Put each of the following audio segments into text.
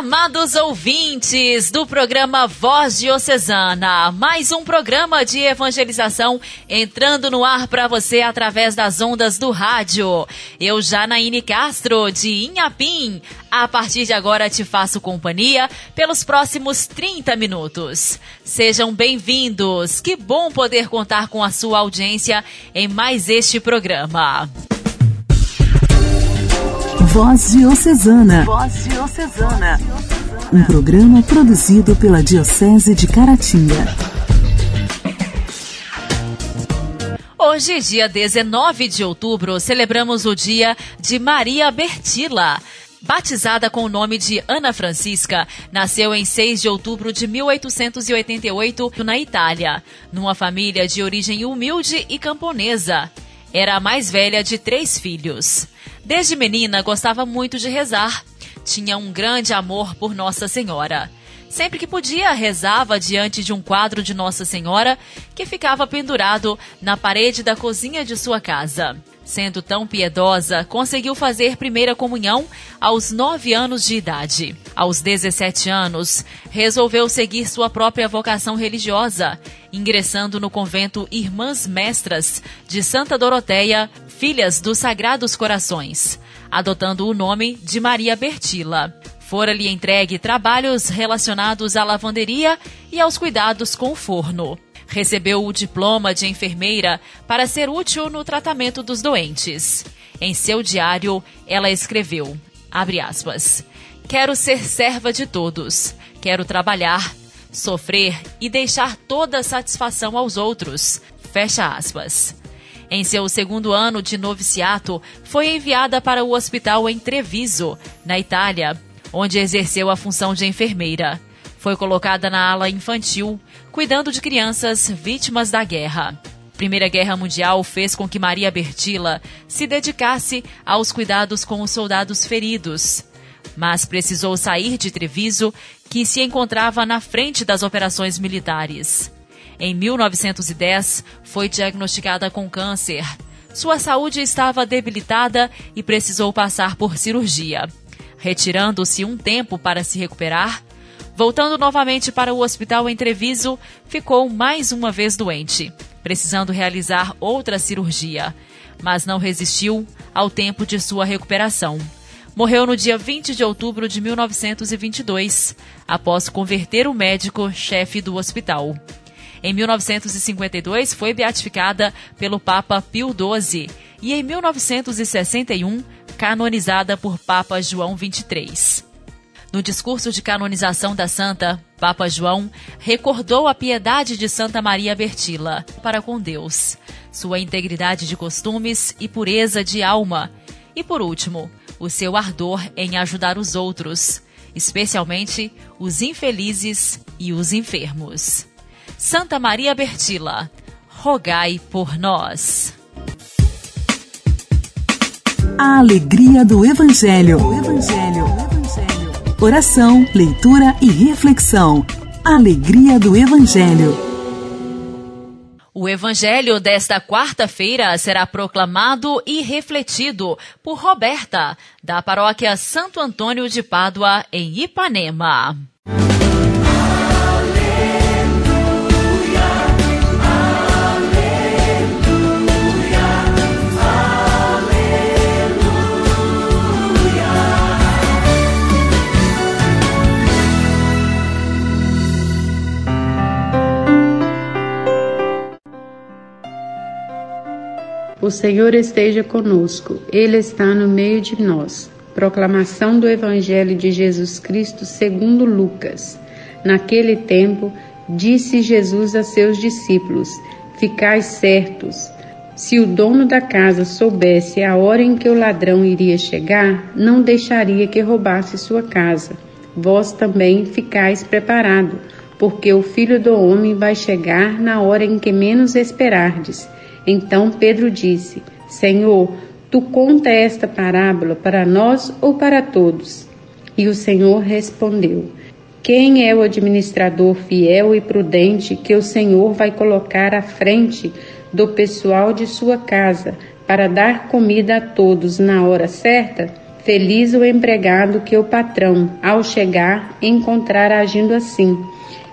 Amados ouvintes do programa Voz Diocesana, mais um programa de evangelização entrando no ar para você através das ondas do rádio. Eu, Janaíne Castro, de Inhapim, a partir de agora te faço companhia pelos próximos 30 minutos. Sejam bem-vindos, que bom poder contar com a sua audiência em mais este programa. Voz Diocesana. Voz Diocesana. Um programa produzido pela Diocese de Caratinga. Hoje, dia 19 de outubro, celebramos o dia de Maria Bertila. Batizada com o nome de Ana Francisca, nasceu em 6 de outubro de 1888 na Itália, numa família de origem humilde e camponesa. Era a mais velha de três filhos. Desde menina gostava muito de rezar. Tinha um grande amor por Nossa Senhora. Sempre que podia, rezava diante de um quadro de Nossa Senhora que ficava pendurado na parede da cozinha de sua casa. Sendo tão piedosa, conseguiu fazer primeira comunhão aos nove anos de idade. Aos 17 anos, resolveu seguir sua própria vocação religiosa, ingressando no convento Irmãs Mestras de Santa Doroteia, filhas dos Sagrados Corações, adotando o nome de Maria Bertila. Fora-lhe entregue trabalhos relacionados à lavanderia e aos cuidados com o forno. Recebeu o diploma de enfermeira para ser útil no tratamento dos doentes. Em seu diário, ela escreveu, aspas, Quero ser serva de todos. Quero trabalhar, sofrer e deixar toda satisfação aos outros. Fecha aspas. Em seu segundo ano de noviciato, foi enviada para o hospital em Treviso, na Itália, onde exerceu a função de enfermeira. Foi colocada na ala infantil, cuidando de crianças vítimas da guerra. Primeira Guerra Mundial fez com que Maria Bertila se dedicasse aos cuidados com os soldados feridos. Mas precisou sair de Treviso, que se encontrava na frente das operações militares. Em 1910, foi diagnosticada com câncer. Sua saúde estava debilitada e precisou passar por cirurgia. Retirando-se um tempo para se recuperar, Voltando novamente para o hospital em Treviso, ficou mais uma vez doente, precisando realizar outra cirurgia, mas não resistiu ao tempo de sua recuperação. Morreu no dia 20 de outubro de 1922, após converter o médico chefe do hospital. Em 1952 foi beatificada pelo Papa Pio XII e em 1961 canonizada por Papa João XXIII. No discurso de canonização da santa, Papa João recordou a piedade de Santa Maria Bertila para com Deus, sua integridade de costumes e pureza de alma, e por último, o seu ardor em ajudar os outros, especialmente os infelizes e os enfermos. Santa Maria Bertila, rogai por nós. A alegria do Evangelho. Evangelho oração, leitura e reflexão. Alegria do Evangelho. O Evangelho desta quarta-feira será proclamado e refletido por Roberta, da paróquia Santo Antônio de Pádua, em Ipanema. O Senhor esteja conosco, Ele está no meio de nós. Proclamação do Evangelho de Jesus Cristo segundo Lucas. Naquele tempo, disse Jesus a seus discípulos: Ficai certos. Se o dono da casa soubesse a hora em que o ladrão iria chegar, não deixaria que roubasse sua casa. Vós também ficais preparado, porque o filho do homem vai chegar na hora em que menos esperardes. Então Pedro disse: Senhor, tu conta esta parábola para nós ou para todos? E o Senhor respondeu: Quem é o administrador fiel e prudente que o Senhor vai colocar à frente do pessoal de sua casa para dar comida a todos na hora certa? Feliz o empregado que o patrão, ao chegar, encontrar agindo assim.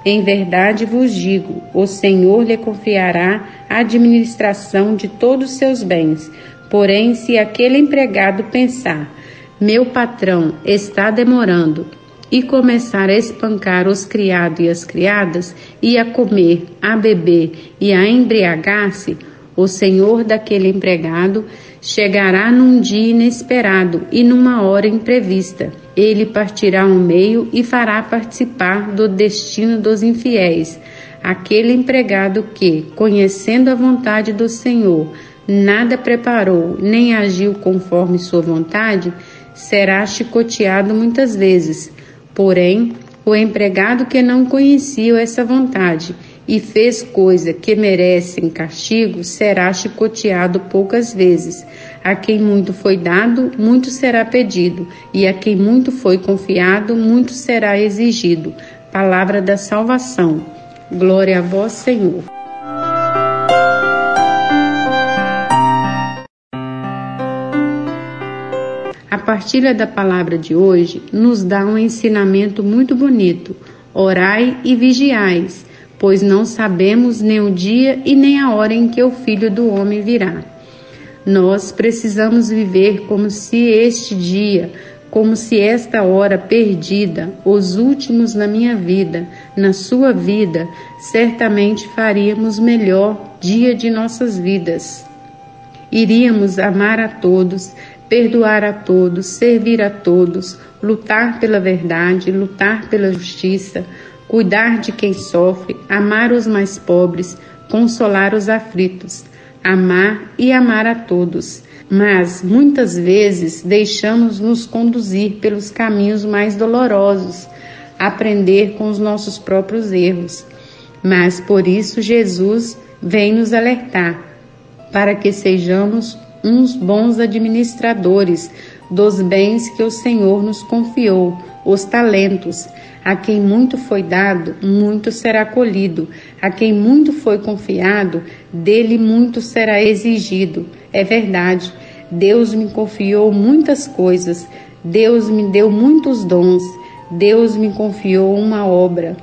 Em verdade vos digo: o Senhor lhe confiará a administração de todos os seus bens. Porém, se aquele empregado pensar, meu patrão está demorando, e começar a espancar os criados e as criadas, e a comer, a beber e a embriagar-se, o senhor daquele empregado chegará num dia inesperado e numa hora imprevista. Ele partirá ao meio e fará participar do destino dos infiéis. Aquele empregado que, conhecendo a vontade do Senhor, nada preparou nem agiu conforme sua vontade, será chicoteado muitas vezes. Porém, o empregado que não conhecia essa vontade e fez coisa que merecem castigo, será chicoteado poucas vezes. A quem muito foi dado, muito será pedido, e a quem muito foi confiado, muito será exigido. Palavra da salvação. Glória a vós, Senhor. A partilha da palavra de hoje nos dá um ensinamento muito bonito. Orai e vigiais pois não sabemos nem o dia e nem a hora em que o Filho do Homem virá. Nós precisamos viver como se este dia, como se esta hora perdida, os últimos na minha vida, na sua vida, certamente faríamos melhor dia de nossas vidas. Iríamos amar a todos, perdoar a todos, servir a todos, lutar pela verdade, lutar pela justiça, cuidar de quem sofre, amar os mais pobres, consolar os aflitos, amar e amar a todos. Mas muitas vezes deixamos nos conduzir pelos caminhos mais dolorosos, aprender com os nossos próprios erros. Mas por isso Jesus vem nos alertar para que sejamos uns bons administradores dos bens que o Senhor nos confiou, os talentos, a quem muito foi dado, muito será colhido. A quem muito foi confiado, dele muito será exigido. É verdade. Deus me confiou muitas coisas. Deus me deu muitos dons. Deus me confiou uma obra,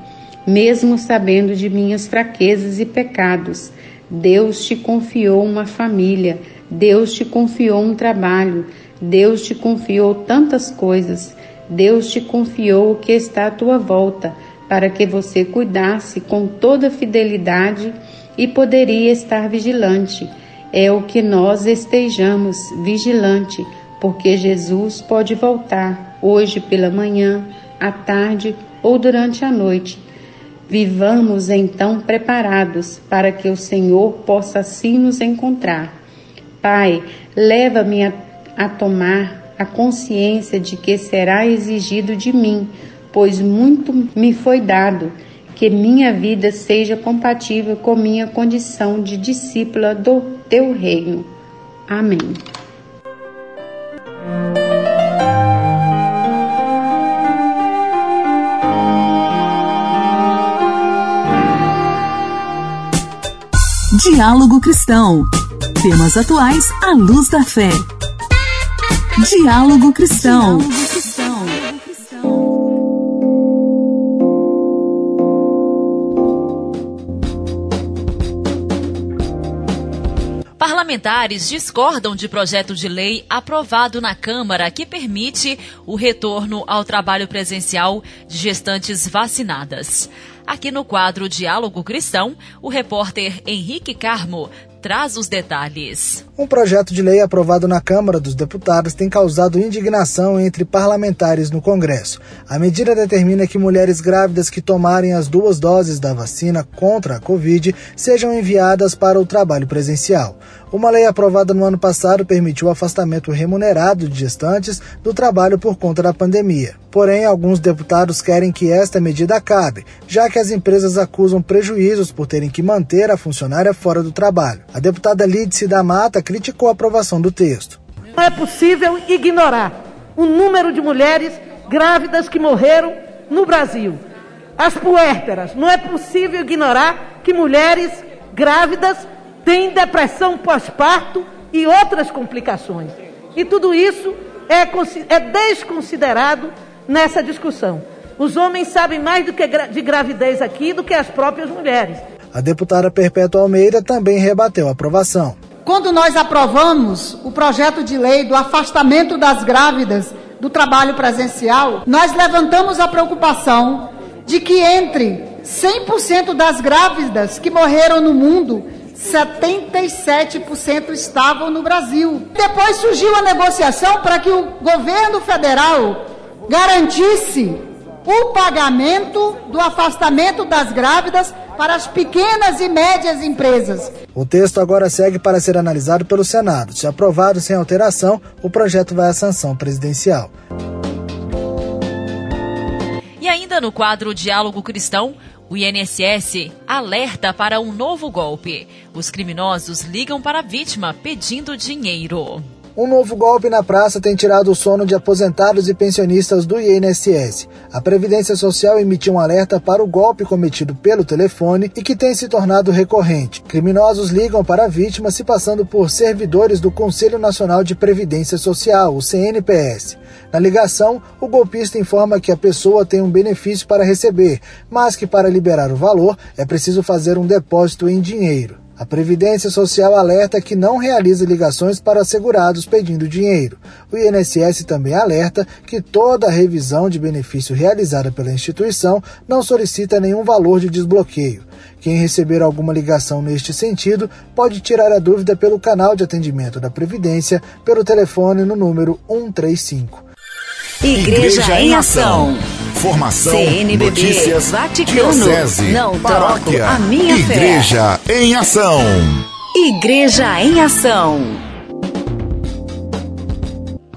mesmo sabendo de minhas fraquezas e pecados. Deus te confiou uma família. Deus te confiou um trabalho. Deus te confiou tantas coisas. Deus te confiou o que está à tua volta, para que você cuidasse com toda fidelidade e poderia estar vigilante. É o que nós estejamos vigilante, porque Jesus pode voltar hoje pela manhã, à tarde ou durante a noite. Vivamos então preparados para que o Senhor possa assim nos encontrar. Pai, leva-me a, a tomar a consciência de que será exigido de mim, pois muito me foi dado, que minha vida seja compatível com minha condição de discípula do teu reino. Amém. Diálogo Cristão. Temas atuais à luz da fé. Diálogo Cristão. Parlamentares discordam de projeto de lei aprovado na Câmara que permite o retorno ao trabalho presencial de gestantes vacinadas. Aqui no quadro Diálogo Cristão, o repórter Henrique Carmo traz os detalhes. Um projeto de lei aprovado na Câmara dos Deputados tem causado indignação entre parlamentares no Congresso. A medida determina que mulheres grávidas que tomarem as duas doses da vacina contra a Covid sejam enviadas para o trabalho presencial. Uma lei aprovada no ano passado permitiu o afastamento remunerado de gestantes do trabalho por conta da pandemia. Porém, alguns deputados querem que esta medida acabe, já que as empresas acusam prejuízos por terem que manter a funcionária fora do trabalho. A deputada Lídice da Mata criticou a aprovação do texto. Não é possível ignorar o número de mulheres grávidas que morreram no Brasil. as puérperas. Não é possível ignorar que mulheres grávidas têm depressão pós-parto e outras complicações. E tudo isso é, é desconsiderado nessa discussão. Os homens sabem mais do que de gravidez aqui do que as próprias mulheres. A deputada Perpétua Almeida também rebateu a aprovação. Quando nós aprovamos o projeto de lei do afastamento das grávidas do trabalho presencial, nós levantamos a preocupação de que entre 100% das grávidas que morreram no mundo, 77% estavam no Brasil. Depois surgiu a negociação para que o governo federal garantisse o pagamento do afastamento das grávidas para as pequenas e médias empresas. O texto agora segue para ser analisado pelo Senado. Se aprovado sem alteração, o projeto vai à sanção presidencial. E ainda no quadro Diálogo Cristão, o INSS alerta para um novo golpe. Os criminosos ligam para a vítima pedindo dinheiro. Um novo golpe na praça tem tirado o sono de aposentados e pensionistas do INSS. A Previdência Social emitiu um alerta para o golpe cometido pelo telefone e que tem se tornado recorrente. Criminosos ligam para a vítima se passando por servidores do Conselho Nacional de Previdência Social, o CNPS. Na ligação, o golpista informa que a pessoa tem um benefício para receber, mas que para liberar o valor é preciso fazer um depósito em dinheiro. A Previdência Social alerta que não realiza ligações para segurados pedindo dinheiro. O INSS também alerta que toda revisão de benefício realizada pela instituição não solicita nenhum valor de desbloqueio. Quem receber alguma ligação neste sentido pode tirar a dúvida pelo canal de atendimento da Previdência pelo telefone no número 135. Igreja, Igreja em Ação. Formação, CNBB, notícias, Vaticano, diocese, não paróquia, a minha Igreja fé. em Ação. Igreja em Ação.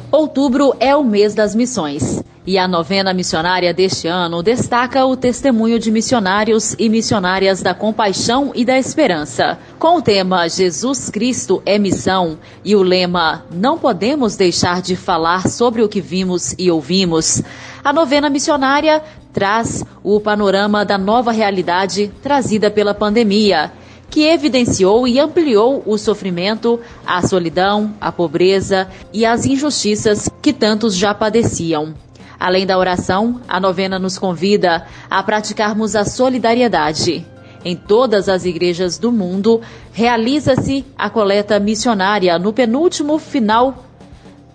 Outubro é o mês das missões. E a novena missionária deste ano destaca o testemunho de missionários e missionárias da compaixão e da esperança. Com o tema Jesus Cristo é missão e o lema Não podemos deixar de falar sobre o que vimos e ouvimos, a novena missionária traz o panorama da nova realidade trazida pela pandemia que evidenciou e ampliou o sofrimento, a solidão, a pobreza e as injustiças que tantos já padeciam. Além da oração, a novena nos convida a praticarmos a solidariedade. Em todas as igrejas do mundo, realiza-se a coleta missionária no penúltimo final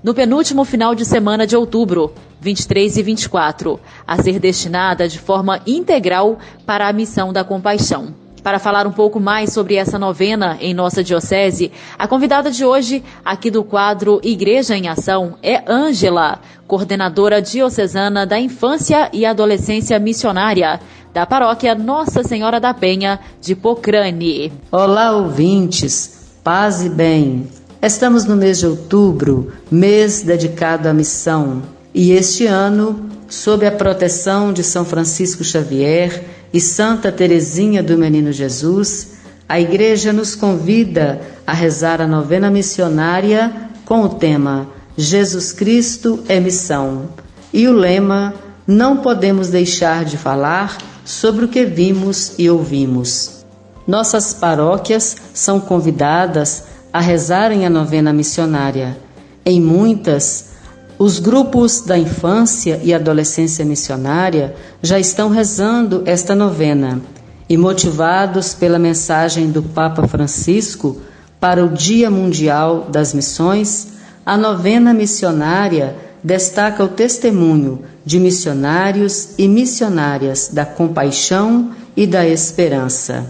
no penúltimo final de semana de outubro, 23 e 24, a ser destinada de forma integral para a missão da compaixão. Para falar um pouco mais sobre essa novena em nossa diocese, a convidada de hoje, aqui do quadro Igreja em Ação, é Ângela, coordenadora diocesana da Infância e Adolescência Missionária da paróquia Nossa Senhora da Penha de Pocrane. Olá, ouvintes, paz e bem. Estamos no mês de outubro, mês dedicado à missão, e este ano, sob a proteção de São Francisco Xavier, e Santa Teresinha do Menino Jesus, a Igreja nos convida a rezar a novena missionária com o tema Jesus Cristo é missão e o lema Não podemos deixar de falar sobre o que vimos e ouvimos. Nossas paróquias são convidadas a rezarem a novena missionária. Em muitas, os grupos da infância e adolescência missionária já estão rezando esta novena e, motivados pela mensagem do Papa Francisco para o Dia Mundial das Missões, a novena missionária destaca o testemunho de missionários e missionárias da compaixão e da esperança.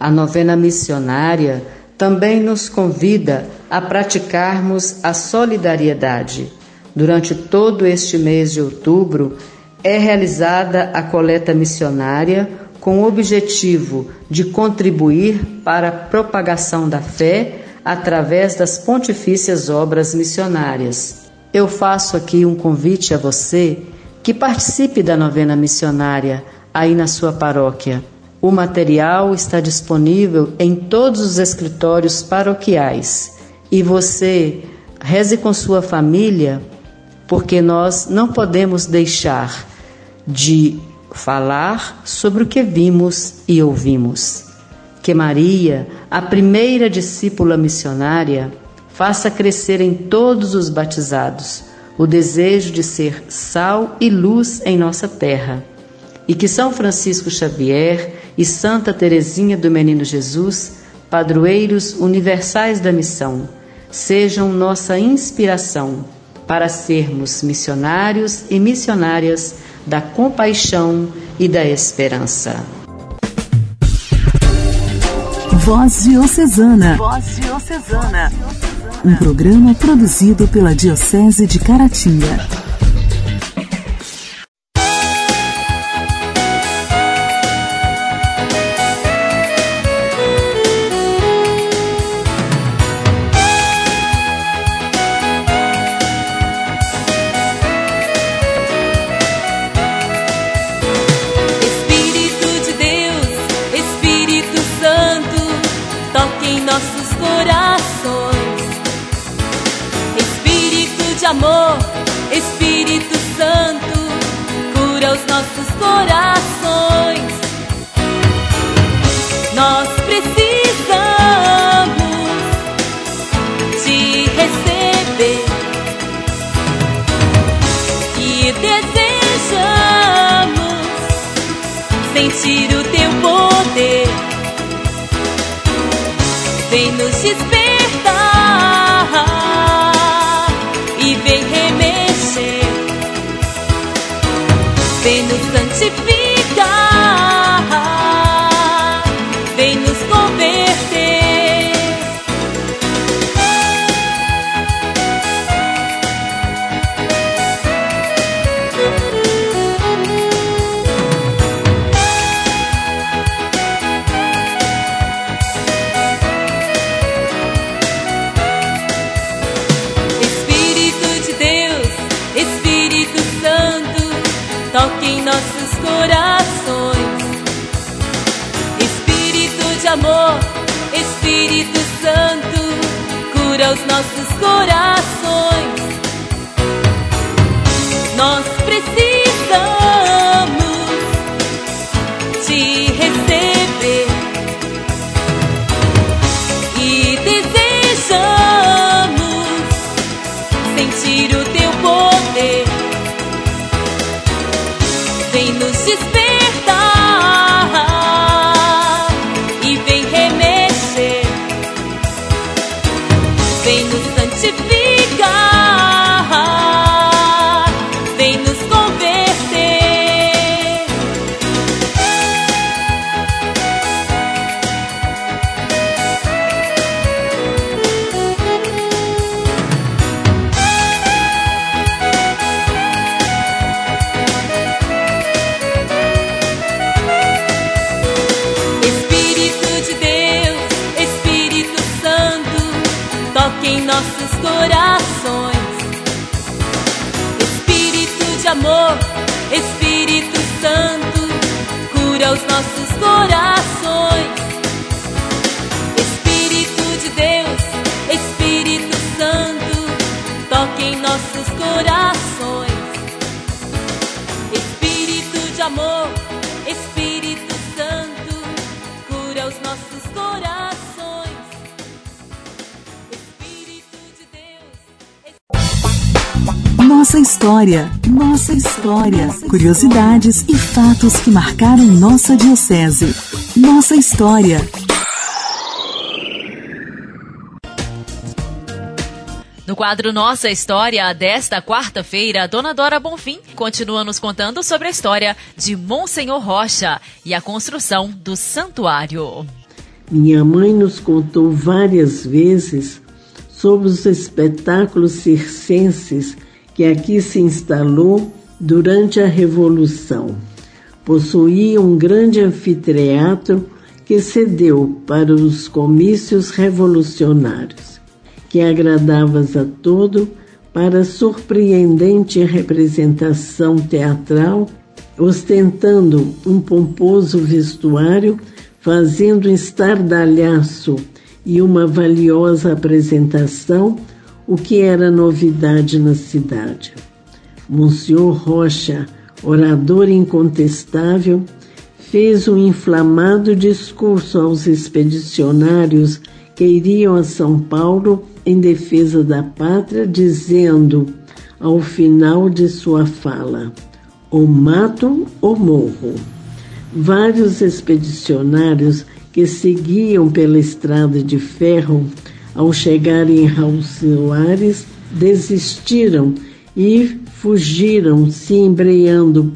A novena missionária também nos convida a praticarmos a solidariedade Durante todo este mês de outubro, é realizada a coleta missionária com o objetivo de contribuir para a propagação da fé através das pontifícias obras missionárias. Eu faço aqui um convite a você que participe da novena missionária aí na sua paróquia. O material está disponível em todos os escritórios paroquiais e você reze com sua família porque nós não podemos deixar de falar sobre o que vimos e ouvimos. Que Maria, a primeira discípula missionária, faça crescer em todos os batizados o desejo de ser sal e luz em nossa terra. E que São Francisco Xavier e Santa Teresinha do Menino Jesus, padroeiros universais da missão, sejam nossa inspiração para sermos missionários e missionárias da compaixão e da esperança. Voz Diocesana. Voz Diocesana. Um programa produzido pela Diocese de Caratinga. despertar e vem remexer, Vem no instante que em nossos corações. Espírito de amor, Espírito Santo, cura os nossos corações. Espírito de Deus, Espírito Santo, toque em nossos corações. Espírito de amor. Nossa história, nossa história, curiosidades e fatos que marcaram nossa diocese. Nossa história. No quadro Nossa História desta quarta-feira, Dona Dora Bonfim continua nos contando sobre a história de Monsenhor Rocha e a construção do santuário. Minha mãe nos contou várias vezes sobre os espetáculos circenses que aqui se instalou durante a Revolução. Possuía um grande anfiteatro que cedeu para os comícios revolucionários, que agradavas a todo para surpreendente representação teatral, ostentando um pomposo vestuário, fazendo estardalhaço e uma valiosa apresentação o que era novidade na cidade. Monsenhor Rocha, orador incontestável, fez um inflamado discurso aos expedicionários que iriam a São Paulo em defesa da pátria, dizendo, ao final de sua fala: ou mato ou morro. Vários expedicionários que seguiam pela estrada de ferro, ao chegarem em Raul Soares, desistiram e fugiram, se embreando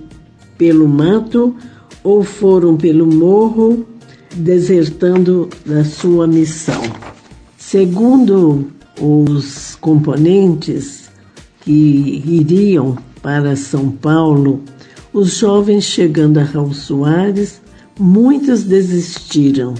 pelo mato ou foram pelo morro, desertando da sua missão. Segundo os componentes que iriam para São Paulo, os jovens chegando a Raul Soares, muitos desistiram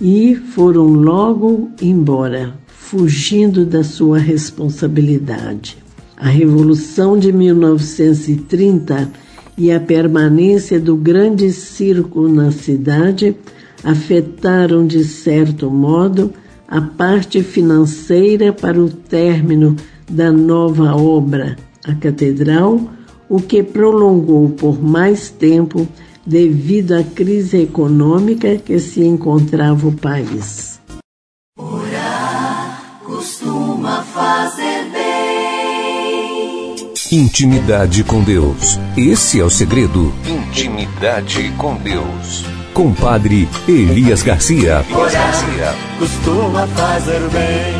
e foram logo embora, fugindo da sua responsabilidade. A Revolução de 1930 e a permanência do grande circo na cidade afetaram, de certo modo, a parte financeira para o término da nova obra, a Catedral, o que prolongou por mais tempo devido à crise econômica que se encontrava o país. Orar costuma fazer bem. Intimidade com Deus. Esse é o segredo. Intimidade com Deus. Compadre Elias Garcia. Elias Garcia. Costuma fazer bem.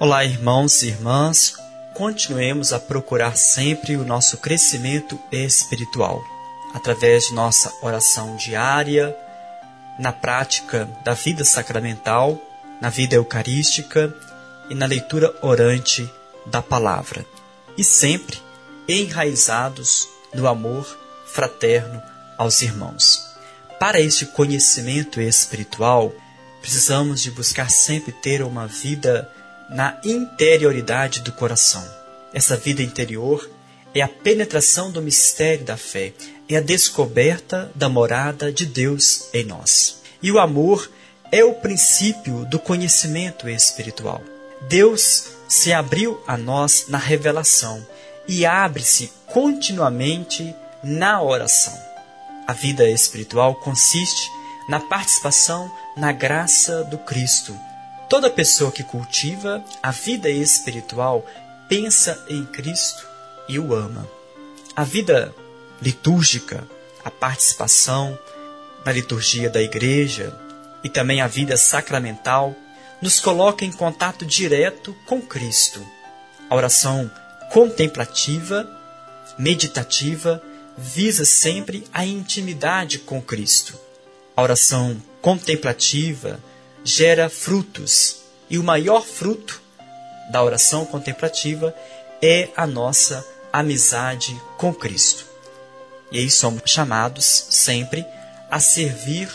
Olá, irmãos e irmãs. Continuemos a procurar sempre o nosso crescimento espiritual através de nossa oração diária, na prática da vida sacramental, na vida eucarística e na leitura orante da palavra. E sempre enraizados no amor fraterno aos irmãos. Para este conhecimento espiritual, precisamos de buscar sempre ter uma vida na interioridade do coração. Essa vida interior é a penetração do mistério da fé, é a descoberta da morada de Deus em nós. E o amor é o princípio do conhecimento espiritual. Deus se abriu a nós na revelação e abre-se continuamente na oração. A vida espiritual consiste na participação na graça do Cristo Toda pessoa que cultiva a vida espiritual pensa em Cristo e o ama. A vida litúrgica, a participação na liturgia da igreja e também a vida sacramental nos coloca em contato direto com Cristo. A oração contemplativa, meditativa, visa sempre a intimidade com Cristo. A oração contemplativa, gera frutos. E o maior fruto da oração contemplativa é a nossa amizade com Cristo. E aí somos chamados sempre a servir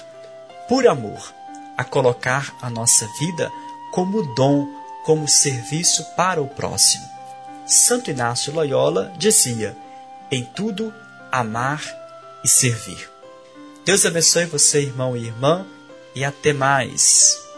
por amor, a colocar a nossa vida como dom, como serviço para o próximo. Santo Inácio Loyola dizia: em tudo amar e servir. Deus abençoe você, irmão e irmã e até mais.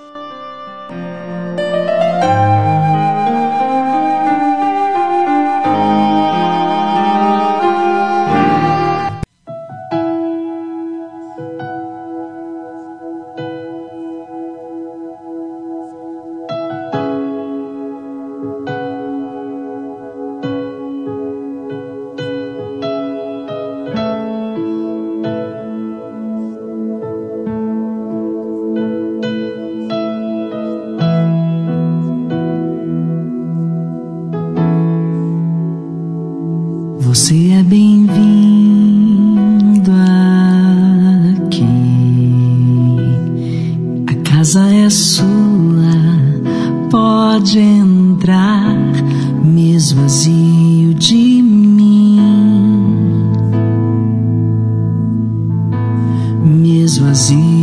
Queremos te ouvir.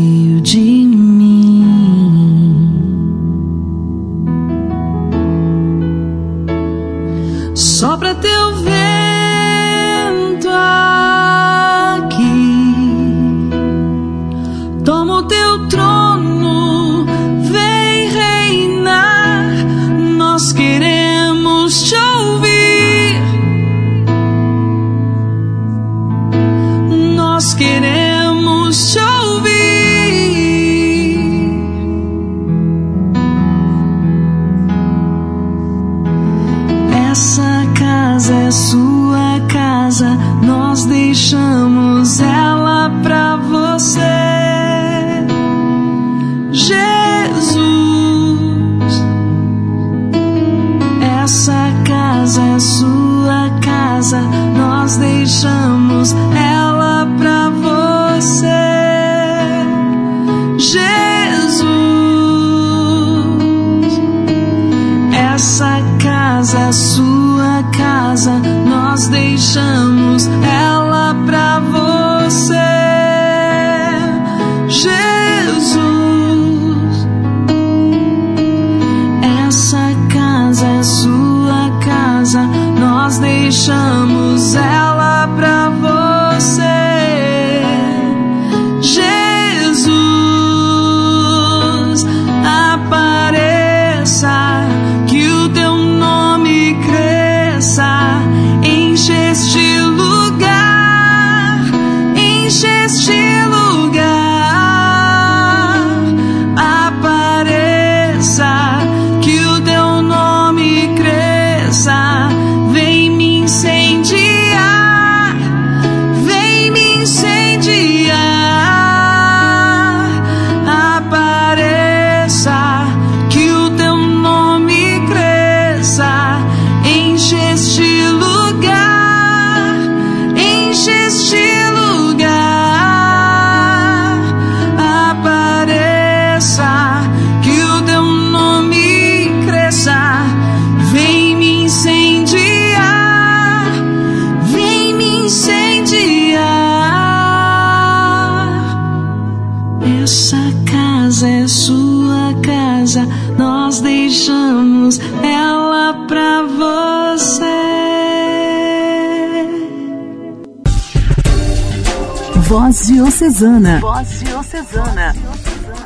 Voz Diocesana. Voz Diocesana.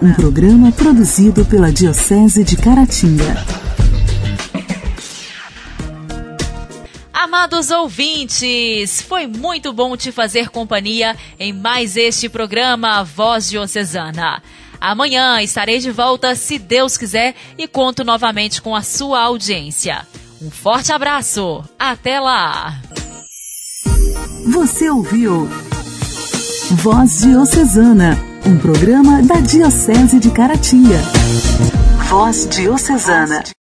Um programa produzido pela Diocese de Caratinga. Amados ouvintes, foi muito bom te fazer companhia em mais este programa Voz Diocesana. Amanhã estarei de volta, se Deus quiser, e conto novamente com a sua audiência. Um forte abraço, até lá! Você ouviu Voz Diocesana, um programa da Diocese de Caratinga. Voz Diocesana.